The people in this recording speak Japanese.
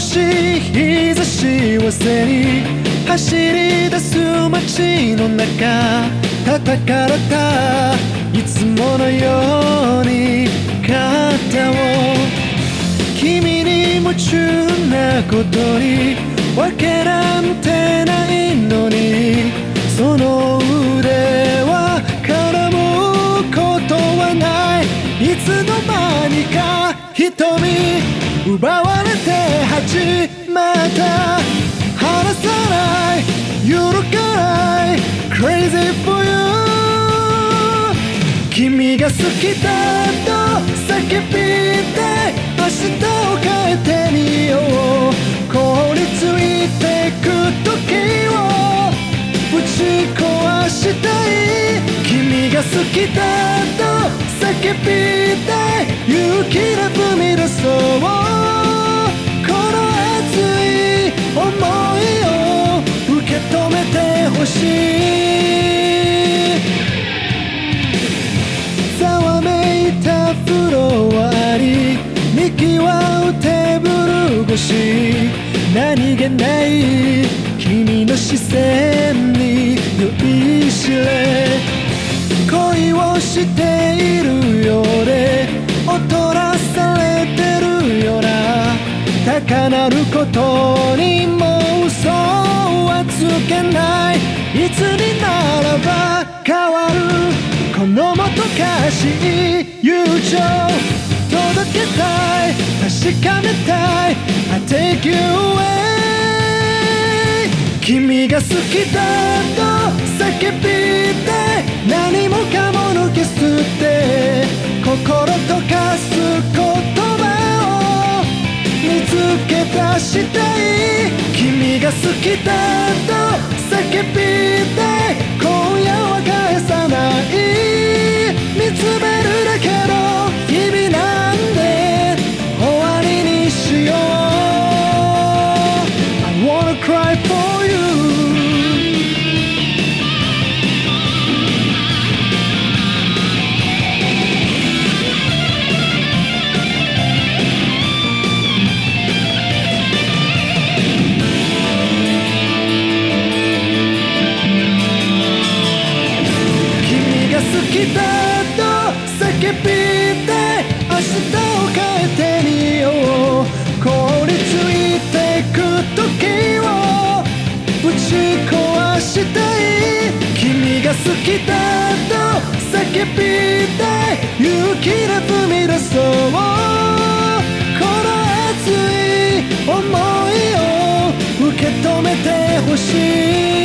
しい日差しを背に走り出す街の中叩かれたいつものように肩を君に夢中なことに分けられ君が好きだと叫びたい。明日を変えてみよう凍りついてく時をぶち壊したい君が好きだと叫びたい。勇気で踏み出そう。に見極うテーブル越し何気ない君の視線に酔いしれ。恋をしているようで踊らされてるような。高鳴ることにも嘘はつけない。いつにならば変わる。このもどかしい友情。届けたい。確かめたい。I take you away 君が好きだと叫びで何もかも抜け捨て心溶かす言葉を見つけ出したい君が好きだと叫びで今よう I wanna cry for you 好きだと叫びたい。勇気で踏み出そう。この熱い想いを受け止めてほしい。